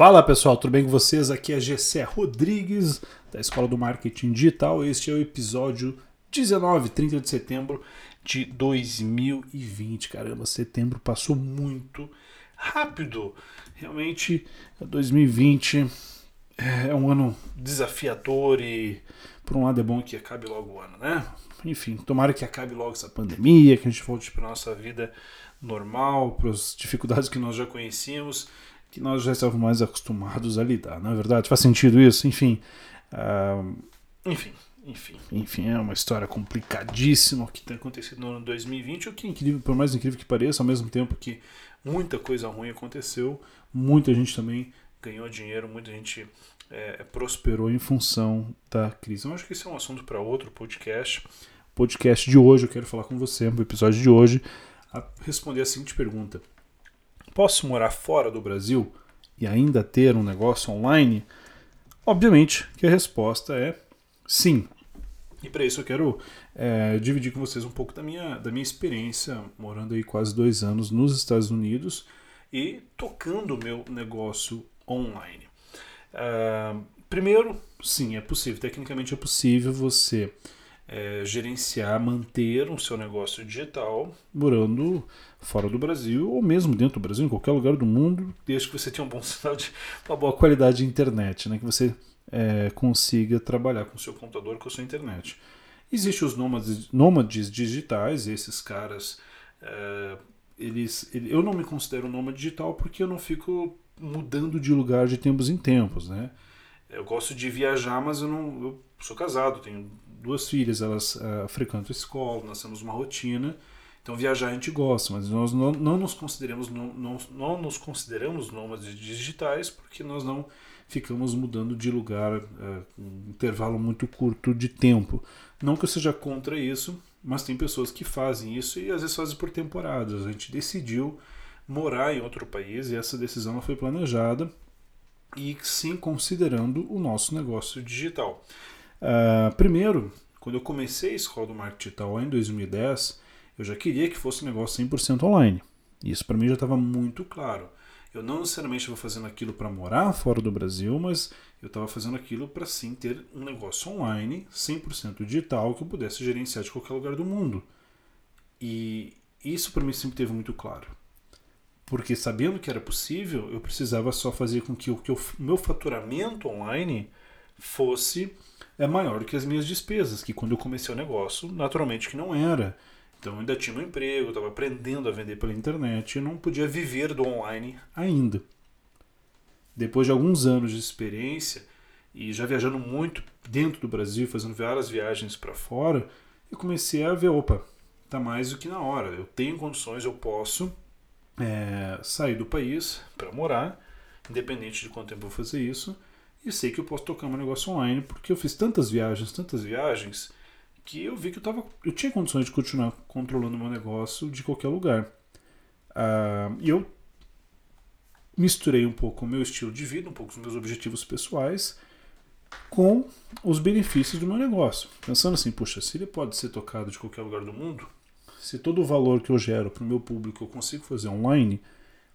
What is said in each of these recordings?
Fala pessoal, tudo bem com vocês? Aqui é Gessé Rodrigues, da Escola do Marketing Digital. Este é o episódio 19, 30 de setembro de 2020. Caramba, setembro passou muito rápido. Realmente, 2020 é um ano desafiador e, por um lado, é bom que acabe logo o ano, né? Enfim, tomara que acabe logo essa pandemia, que a gente volte para nossa vida normal, para as dificuldades que nós já conhecíamos que nós já estávamos mais acostumados a lidar, não é verdade? Faz sentido isso? Enfim. Uh, enfim, enfim, enfim, é uma história complicadíssima que tem acontecido no ano 2020, o que é incrível, por mais incrível que pareça, ao mesmo tempo que muita coisa ruim aconteceu, muita gente também ganhou dinheiro, muita gente é, prosperou em função da crise. Eu acho que esse é um assunto para outro podcast. Podcast de hoje, eu quero falar com você, no episódio de hoje, a responder a seguinte pergunta: Posso morar fora do Brasil e ainda ter um negócio online? Obviamente que a resposta é sim. E para isso eu quero é, dividir com vocês um pouco da minha, da minha experiência morando aí quase dois anos nos Estados Unidos e tocando o meu negócio online. Uh, primeiro, sim, é possível, tecnicamente é possível você é, gerenciar, manter o seu negócio digital morando fora do Brasil ou mesmo dentro do Brasil, em qualquer lugar do mundo, desde que você tenha um bom sinal de uma boa qualidade de internet, né? que você é, consiga trabalhar com o seu computador, com a sua internet. Existem os nômades, nômades digitais, esses caras, é, eles, eu não me considero nômade digital porque eu não fico mudando de lugar de tempos em tempos, né? Eu gosto de viajar, mas eu não, eu sou casado, tenho duas filhas, elas uh, frequentam escola, nós temos uma rotina. Então viajar a gente gosta, mas nós não, não nos consideramos não, não, não nos consideramos nômades digitais porque nós não ficamos mudando de lugar uh, um intervalo muito curto de tempo. Não que eu seja contra isso, mas tem pessoas que fazem isso e às vezes fazem por temporadas. A gente decidiu morar em outro país e essa decisão foi planejada e sim considerando o nosso negócio digital. Uh, primeiro, quando eu comecei a escola do marketing digital em 2010, eu já queria que fosse um negócio 100% online. Isso para mim já estava muito claro. Eu não necessariamente estava fazendo aquilo para morar fora do Brasil, mas eu estava fazendo aquilo para sim ter um negócio online, 100% digital, que eu pudesse gerenciar de qualquer lugar do mundo. E isso para mim sempre teve muito claro. Porque sabendo que era possível, eu precisava só fazer com que o que o meu faturamento online fosse é maior que as minhas despesas, que quando eu comecei o negócio, naturalmente que não era. Então eu ainda tinha um emprego, estava aprendendo a vender pela internet e não podia viver do online ainda. Depois de alguns anos de experiência e já viajando muito dentro do Brasil, fazendo várias viagens para fora, eu comecei a ver, opa, tá mais do que na hora. Eu tenho condições, eu posso é, sair do país para morar, independente de quanto tempo eu vou fazer isso, e sei que eu posso tocar meu negócio online, porque eu fiz tantas viagens, tantas viagens, que eu vi que eu, tava, eu tinha condições de continuar controlando meu negócio de qualquer lugar. Uh, e eu misturei um pouco o meu estilo de vida, um pouco os meus objetivos pessoais, com os benefícios do meu negócio. Pensando assim, puxa, se ele pode ser tocado de qualquer lugar do mundo, se todo o valor que eu gero para o meu público eu consigo fazer online,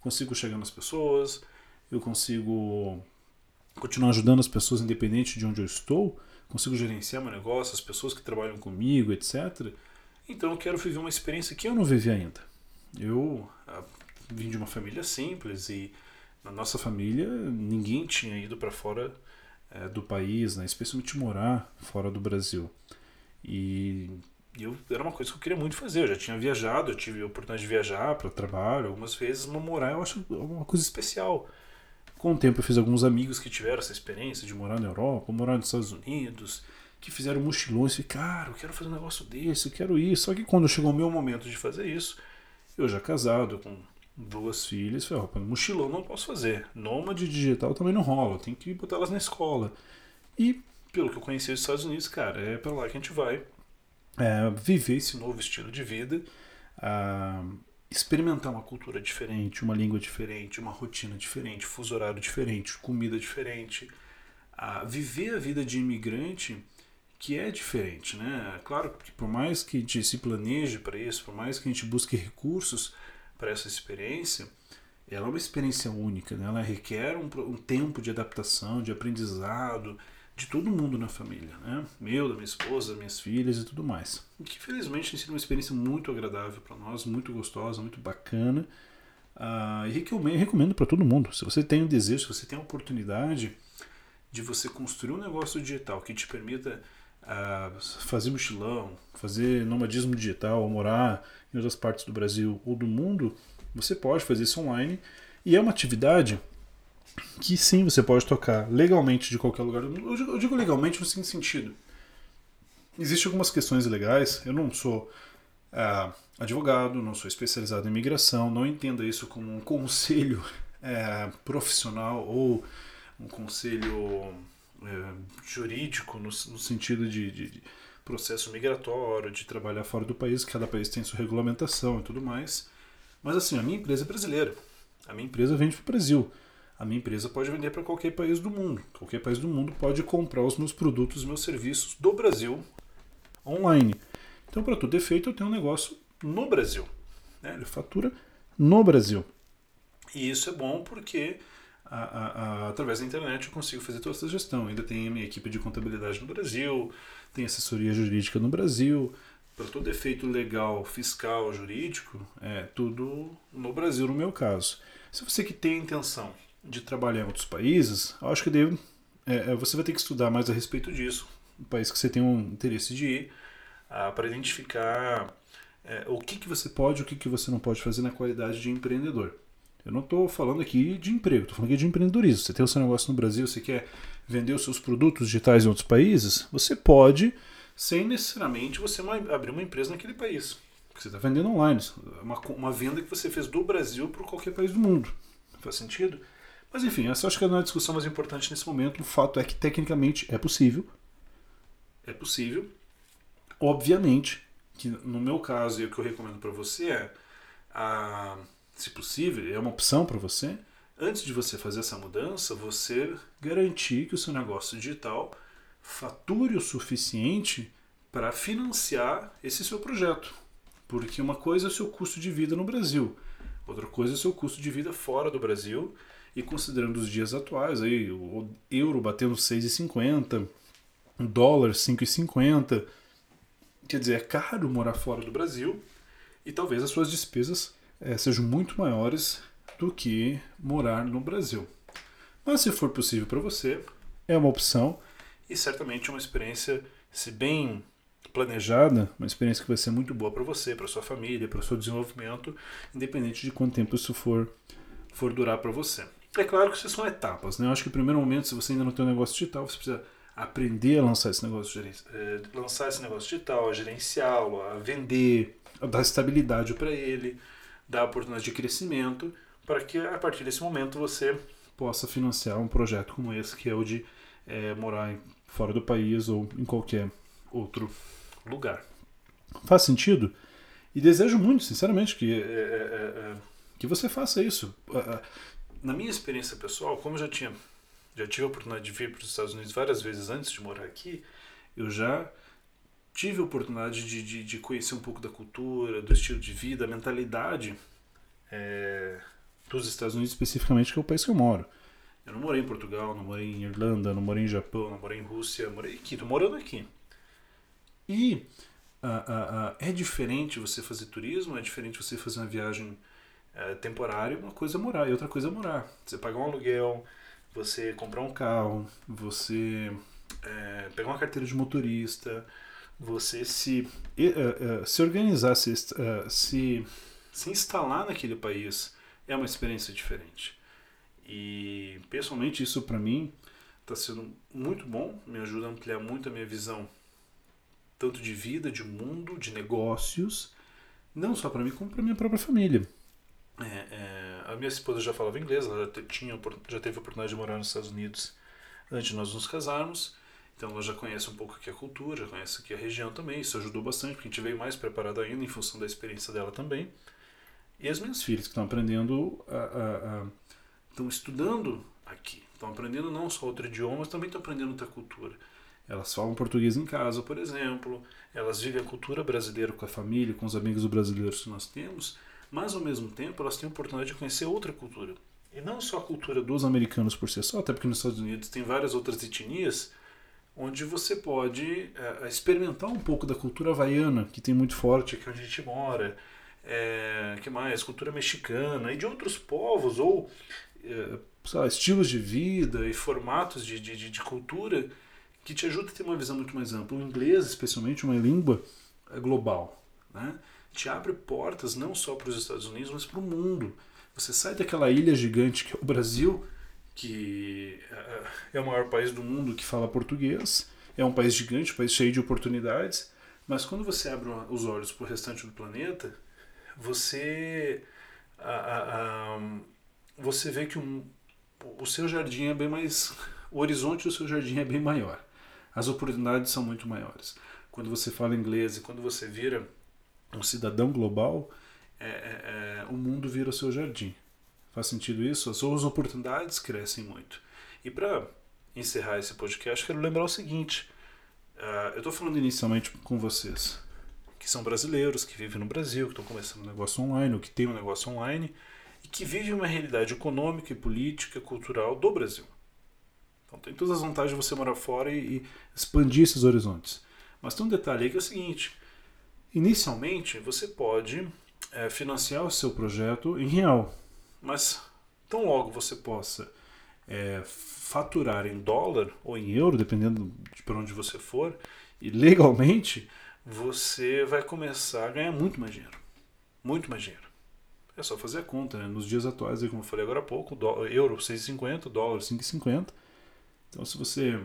consigo chegar nas pessoas, eu consigo continuar ajudando as pessoas independente de onde eu estou, consigo gerenciar meu negócio, as pessoas que trabalham comigo, etc. Então eu quero viver uma experiência que eu não vivi ainda. Eu ah, vim de uma família simples e na nossa família ninguém tinha ido para fora é, do país, né, especialmente morar fora do Brasil. E eu, era uma coisa que eu queria muito fazer. Eu já tinha viajado, eu tive a oportunidade de viajar para trabalho algumas vezes, mas morar eu acho uma coisa especial. Com o tempo eu fiz alguns amigos que tiveram essa experiência de morar na Europa, morar nos Estados Unidos, que fizeram mochilões e cara, eu quero fazer um negócio desse, eu quero isso. Só que quando chegou o meu momento de fazer isso, eu já casado, com duas filhas, falei, opa, mochilão não posso fazer. Nômade digital também não rola, tem que botar elas na escola. E pelo que eu conheci os Estados Unidos, cara, é para lá que a gente vai é, viver esse novo estilo de vida. Ah, experimentar uma cultura diferente, uma língua diferente, uma rotina diferente, fuso horário diferente, comida diferente, a viver a vida de imigrante que é diferente, né? Claro que por mais que a gente se planeje para isso, por mais que a gente busque recursos para essa experiência, ela é uma experiência única, né? ela requer um, um tempo de adaptação, de aprendizado, de todo mundo na família, né? Meu, da minha esposa, minhas filhas e tudo mais. O que felizmente tem sido uma experiência muito agradável para nós, muito gostosa, muito bacana. Uh, e recomendo, recomendo para todo mundo. Se você tem o um desejo, se você tem a oportunidade de você construir um negócio digital que te permita uh, fazer mochilão, fazer nomadismo digital, morar em outras partes do Brasil ou do mundo, você pode fazer isso online. E é uma atividade que sim, você pode tocar legalmente de qualquer lugar do mundo. Eu digo legalmente no seguinte sentido. Existem algumas questões legais. Eu não sou uh, advogado, não sou especializado em imigração, não entenda isso como um conselho uh, profissional ou um conselho uh, jurídico no, no sentido de, de, de, processo migratório, de trabalhar fora do país, cada país tem sua regulamentação e tudo mais. Mas assim, a minha empresa é brasileira. A minha empresa vende para o Brasil. A minha empresa pode vender para qualquer país do mundo. Qualquer país do mundo pode comprar os meus produtos, os meus serviços do Brasil online. Então, para todo efeito, eu tenho um negócio no Brasil. Né? Ele fatura no Brasil. E isso é bom porque a, a, a, através da internet eu consigo fazer toda essa gestão. Ainda tem a minha equipe de contabilidade no Brasil, tem assessoria jurídica no Brasil. Para todo efeito legal, fiscal, jurídico, é tudo no Brasil, no meu caso. Se você que tem intenção de trabalhar em outros países, eu acho que devo, é, é, você vai ter que estudar mais a respeito disso. O país que você tem um interesse de ir, ah, para identificar é, o que, que você pode e o que, que você não pode fazer na qualidade de empreendedor. Eu não estou falando aqui de emprego, estou falando aqui de empreendedorismo. Você tem o seu negócio no Brasil, você quer vender os seus produtos digitais em outros países, você pode, sem necessariamente você abrir uma empresa naquele país. Porque você está vendendo online. Uma, uma venda que você fez do Brasil para qualquer país do mundo. Faz sentido? Mas enfim, essa acho que não é a discussão mais importante nesse momento. O fato é que tecnicamente é possível. É possível. Obviamente que no meu caso, e o que eu recomendo para você é, a, se possível, é uma opção para você, antes de você fazer essa mudança, você garantir que o seu negócio digital fature o suficiente para financiar esse seu projeto. Porque uma coisa é o seu custo de vida no Brasil, outra coisa é o seu custo de vida fora do Brasil e considerando os dias atuais, aí, o euro batendo 6,50, o dólar 5,50, quer dizer, é caro morar fora do Brasil e talvez as suas despesas é, sejam muito maiores do que morar no Brasil. Mas se for possível para você, é uma opção e certamente uma experiência, se bem planejada, uma experiência que vai ser muito boa para você, para sua família, para o seu desenvolvimento, independente de quanto tempo isso for, for durar para você. É claro que isso são etapas, né? Eu acho que no primeiro momento, se você ainda não tem um negócio digital, você precisa aprender a lançar esse negócio, é, lançar esse negócio digital, a gerenciá-lo, a vender, a dar estabilidade para ele, dar oportunidade de crescimento, para que a partir desse momento você possa financiar um projeto como esse, que é o de é, morar em, fora do país ou em qualquer outro lugar. Faz sentido? E desejo muito, sinceramente, que, é que você faça isso na minha experiência pessoal, como eu já tinha já tive a oportunidade de vir para os Estados Unidos várias vezes antes de morar aqui, eu já tive a oportunidade de, de, de conhecer um pouco da cultura, do estilo de vida, da mentalidade é, dos Estados Unidos especificamente, que é o país que eu moro. Eu não morei em Portugal, não morei em Irlanda, não morei em Japão, não morei em Rússia, morei aqui, estou morando aqui. E uh, uh, uh, é diferente você fazer turismo, é diferente você fazer uma viagem é, temporário, uma coisa é morar e outra coisa é morar. Você pagar um aluguel, você comprar um carro, você é, pegar uma carteira de motorista, você se, uh, uh, se organizar, se, uh, se, se instalar naquele país é uma experiência diferente. E pessoalmente isso para mim está sendo muito bom, me ajuda a ampliar muito a minha visão, tanto de vida, de mundo, de negócios, não só para mim, como para minha própria família. É, é, a minha esposa já falava inglês, ela já, tinha, já teve a oportunidade de morar nos Estados Unidos antes de nós nos casarmos. Então ela já conhece um pouco aqui a cultura, já conhece aqui a região também. Isso ajudou bastante, porque a gente veio mais preparado ainda em função da experiência dela também. E as minhas filhas que estão aprendendo, estão estudando aqui. Estão aprendendo não só outro idioma, mas também estão aprendendo outra cultura. Elas falam português em casa, por exemplo. Elas vivem a cultura brasileira com a família, com os amigos brasileiros que nós temos mas ao mesmo tempo elas têm a oportunidade de conhecer outra cultura. E não só a cultura dos americanos por si só, até porque nos Estados Unidos tem várias outras etnias onde você pode é, experimentar um pouco da cultura havaiana, que tem muito forte aqui onde a gente mora, é, que mais? Cultura mexicana e de outros povos, ou é, lá, estilos de vida e formatos de, de, de cultura que te ajuda a ter uma visão muito mais ampla. O inglês, especialmente, uma língua é, global, né? Te abre portas não só para os Estados Unidos, mas para o mundo. Você sai daquela ilha gigante que é o Brasil, que é, é o maior país do mundo que fala português, é um país gigante, um país cheio de oportunidades, mas quando você abre os olhos para o restante do planeta, você a, a, a, você vê que um, o seu jardim é bem mais o horizonte do seu jardim é bem maior as oportunidades são muito maiores quando você fala inglês e quando você vira um cidadão global é, é, é, o mundo vira seu jardim. Faz sentido isso? As suas oportunidades crescem muito. E para encerrar esse podcast quero lembrar o seguinte. Uh, eu estou falando inicialmente com vocês que são brasileiros, que vivem no Brasil, que estão começando um negócio online, ou que têm um negócio online, e que vivem uma realidade econômica e política, cultural do Brasil. Então tem todas as vantagens de você morar fora e, e expandir esses horizontes. Mas tem um detalhe aí que é o seguinte: inicialmente você pode é, financiar o seu projeto em real, mas tão logo você possa é, faturar em dólar ou em euro, dependendo de para onde você for, e legalmente você vai começar a ganhar muito mais dinheiro. Muito mais dinheiro. É só fazer a conta, né? Nos dias atuais, como eu falei agora há pouco, dólar, euro 6,50, dólar 5,50. Então, se você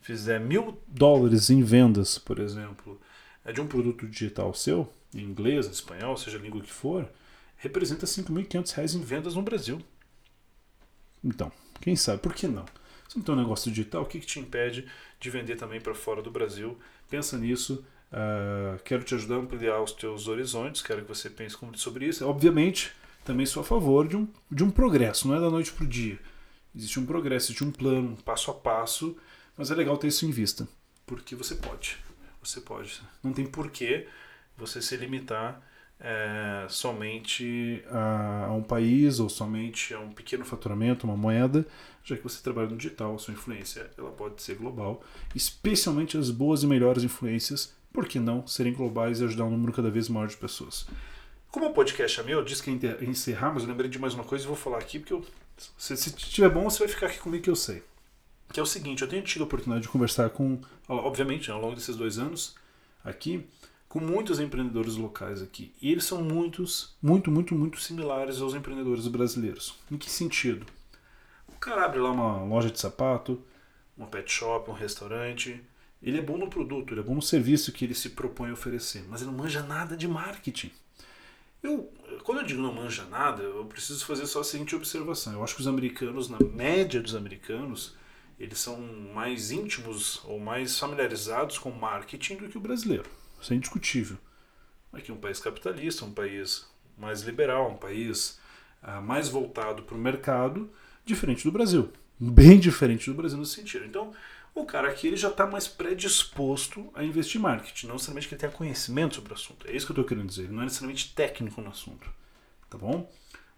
fizer mil dólares em vendas, por exemplo, é de um produto digital seu, em inglês, em espanhol, seja a língua que for, representa 5.500 reais em vendas no Brasil. Então, quem sabe, por que não? Se não tem um negócio digital, o que, que te impede de vender também para fora do Brasil? Pensa nisso Uh, quero te ajudar a ampliar os teus horizontes, quero que você pense sobre isso. Obviamente, também sou a favor de um, de um progresso, não é da noite para o dia. Existe um progresso, existe um plano, um passo a passo, mas é legal ter isso em vista, porque você pode. Você pode. Não tem porquê você se limitar é, somente a, a, um país ou somente a um pequeno faturamento, uma moeda, já que você trabalha no digital, sua influência ela pode ser global, especialmente as boas e melhores influências por que não serem globais e ajudar um número cada vez maior de pessoas? Como o podcast é meu, eu disse que ia encerrar, mas eu lembrei de mais uma coisa e vou falar aqui, porque eu, se, se tiver bom, você vai ficar aqui comigo que eu sei. Que é o seguinte, eu tenho tido a oportunidade de conversar com, obviamente, ao longo desses dois anos aqui, com muitos empreendedores locais aqui. E eles são muitos, muito, muito, muito similares aos empreendedores brasileiros. Em que sentido? O cara abre lá uma loja de sapato, uma pet shop, um restaurante, ele é bom no produto, ele é bom no serviço que ele se propõe a oferecer, mas ele não manja nada de marketing. Eu, quando eu digo não manja nada, eu preciso fazer só a seguinte observação. Eu acho que os americanos, na média dos americanos, eles são mais íntimos ou mais familiarizados com marketing do que o brasileiro. Isso é indiscutível. Aqui é um país capitalista, um país mais liberal, um país ah, mais voltado para o mercado, diferente do Brasil. Bem diferente do Brasil nesse sentido. Então, o cara aqui ele já está mais predisposto a investir em marketing, não necessariamente que ele tenha conhecimento sobre o assunto. É isso que eu estou querendo dizer. Ele não é necessariamente técnico no assunto. Tá bom?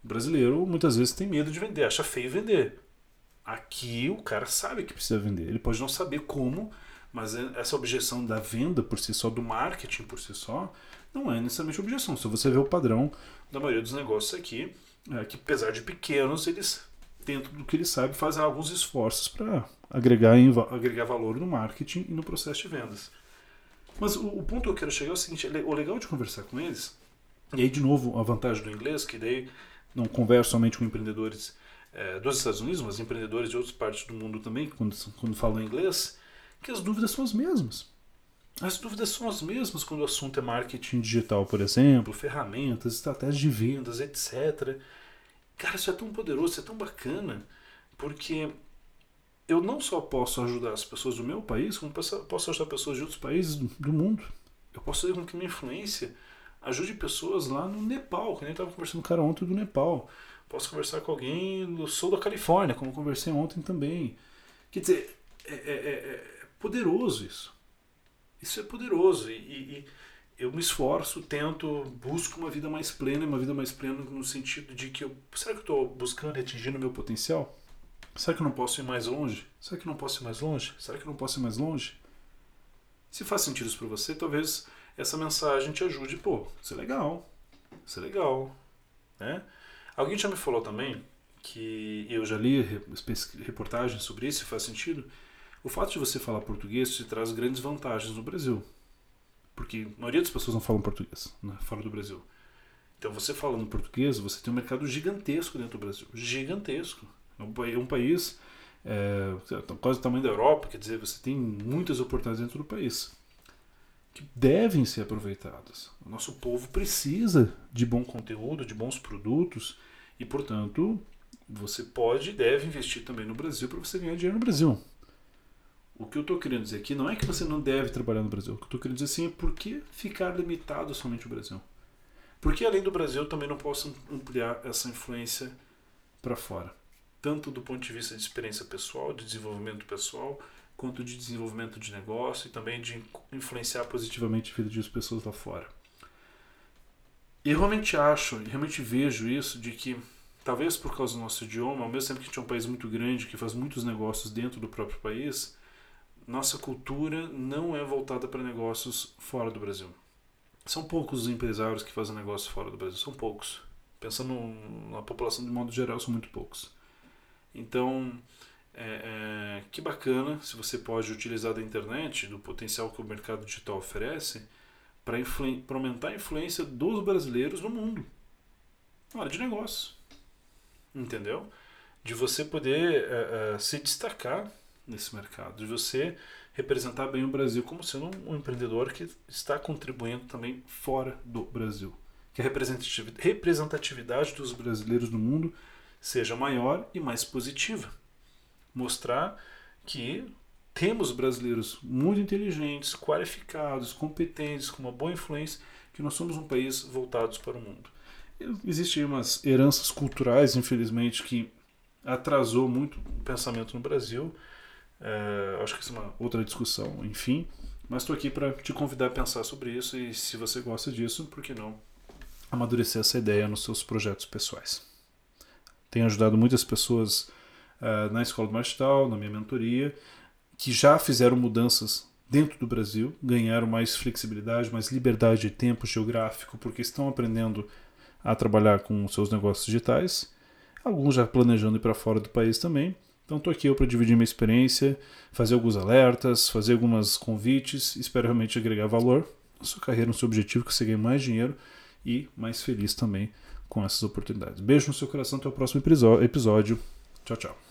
O brasileiro muitas vezes tem medo de vender, acha feio vender. Aqui o cara sabe que precisa vender. Ele pode não saber como, mas é, essa objeção da venda por si só, do marketing por si só, não é necessariamente objeção. Se você vê o padrão da maioria dos negócios aqui, é que apesar de pequenos, eles dentro do que ele sabe, faz alguns esforços para agregar, agregar valor no marketing e no processo de vendas. Mas o, o, ponto que eu quero chegar é o seguinte: o legal de conversar com eles, e aí de novo a vantagem do inglês, que daí não converso somente com empreendedores é, dos Estados Unidos, mas empreendedores de outras partes do mundo também, quando, quando falam inglês, que as dúvidas são as mesmas. As dúvidas são as mesmas quando o assunto é marketing digital, por exemplo, ferramentas, estratégias de vendas, etc. Cara, isso é tão poderoso, isso é tão bacana, porque eu não só posso ajudar as pessoas do meu país, como posso ajudar pessoas de outros países do mundo. Eu posso fazer com que minha influência ajude pessoas lá no Nepal, que nem estava conversando com o cara ontem do Nepal. Posso conversar com alguém do sul da Califórnia, como conversei ontem também. Quer dizer, é, é, é, é poderoso isso. Isso é poderoso. E, e, eu me esforço, tento, busco uma vida mais plena, uma vida mais plena no sentido de que eu, será que eu estou buscando e atingindo o meu potencial? Será que eu não posso ir mais longe? Será que eu não posso ir mais longe? Será que eu não posso ir mais longe? Se faz sentido isso para você, talvez essa mensagem te ajude. Pô, isso é legal. Isso é legal. Né? Alguém já me falou também que eu já li reportagens sobre isso, faz sentido. O fato de você falar português te traz grandes vantagens no Brasil. Porque a maioria das pessoas não falam português né, fora do Brasil. Então, você falando português, você tem um mercado gigantesco dentro do Brasil. Gigantesco. É um país é, quase o tamanho da Europa, quer dizer, você tem muitas oportunidades dentro do país que devem ser aproveitadas. O nosso povo precisa de bom conteúdo, de bons produtos e, portanto, você pode e deve investir também no Brasil para você ganhar dinheiro no Brasil. O que eu estou querendo dizer aqui não é que você não deve trabalhar no Brasil. O que eu estou querendo dizer assim é por que ficar limitado somente ao Brasil? Porque além do Brasil eu também não posso ampliar essa influência para fora tanto do ponto de vista de experiência pessoal, de desenvolvimento pessoal, quanto de desenvolvimento de negócio e também de influenciar positivamente a vida de pessoas lá fora. E eu realmente acho, realmente vejo isso de que talvez por causa do nosso idioma, ao mesmo tempo que a gente é um país muito grande que faz muitos negócios dentro do próprio país, nossa cultura não é voltada para negócios fora do Brasil. São poucos os empresários que fazem negócios fora do Brasil, são poucos. Pensando na população de modo geral, são muito poucos. Então, é, é, que bacana se você pode utilizar da internet, do potencial que o mercado digital oferece, para aumentar a influência dos brasileiros no mundo. Na hora de negócio. Entendeu? De você poder é, é, se destacar nesse mercado, de você representar bem o Brasil como sendo um empreendedor que está contribuindo também fora do Brasil. Que a representatividade dos brasileiros no mundo seja maior e mais positiva. Mostrar que temos brasileiros muito inteligentes, qualificados, competentes, com uma boa influência, que nós somos um país voltados para o mundo. Existem umas heranças culturais, infelizmente, que atrasou muito o pensamento no Brasil. É, acho que isso é uma outra discussão, enfim. Mas estou aqui para te convidar a pensar sobre isso e, se você gosta disso, por que não amadurecer essa ideia nos seus projetos pessoais? Tenho ajudado muitas pessoas uh, na Escola do Marchital, na minha mentoria, que já fizeram mudanças dentro do Brasil, ganharam mais flexibilidade, mais liberdade de tempo geográfico, porque estão aprendendo a trabalhar com seus negócios digitais. Alguns já planejando ir para fora do país também. Então estou aqui para dividir minha experiência, fazer alguns alertas, fazer alguns convites. Espero realmente agregar valor na sua carreira, no seu objetivo, que você ganhe mais dinheiro e mais feliz também com essas oportunidades. Beijo no seu coração, até o próximo episódio. Tchau, tchau.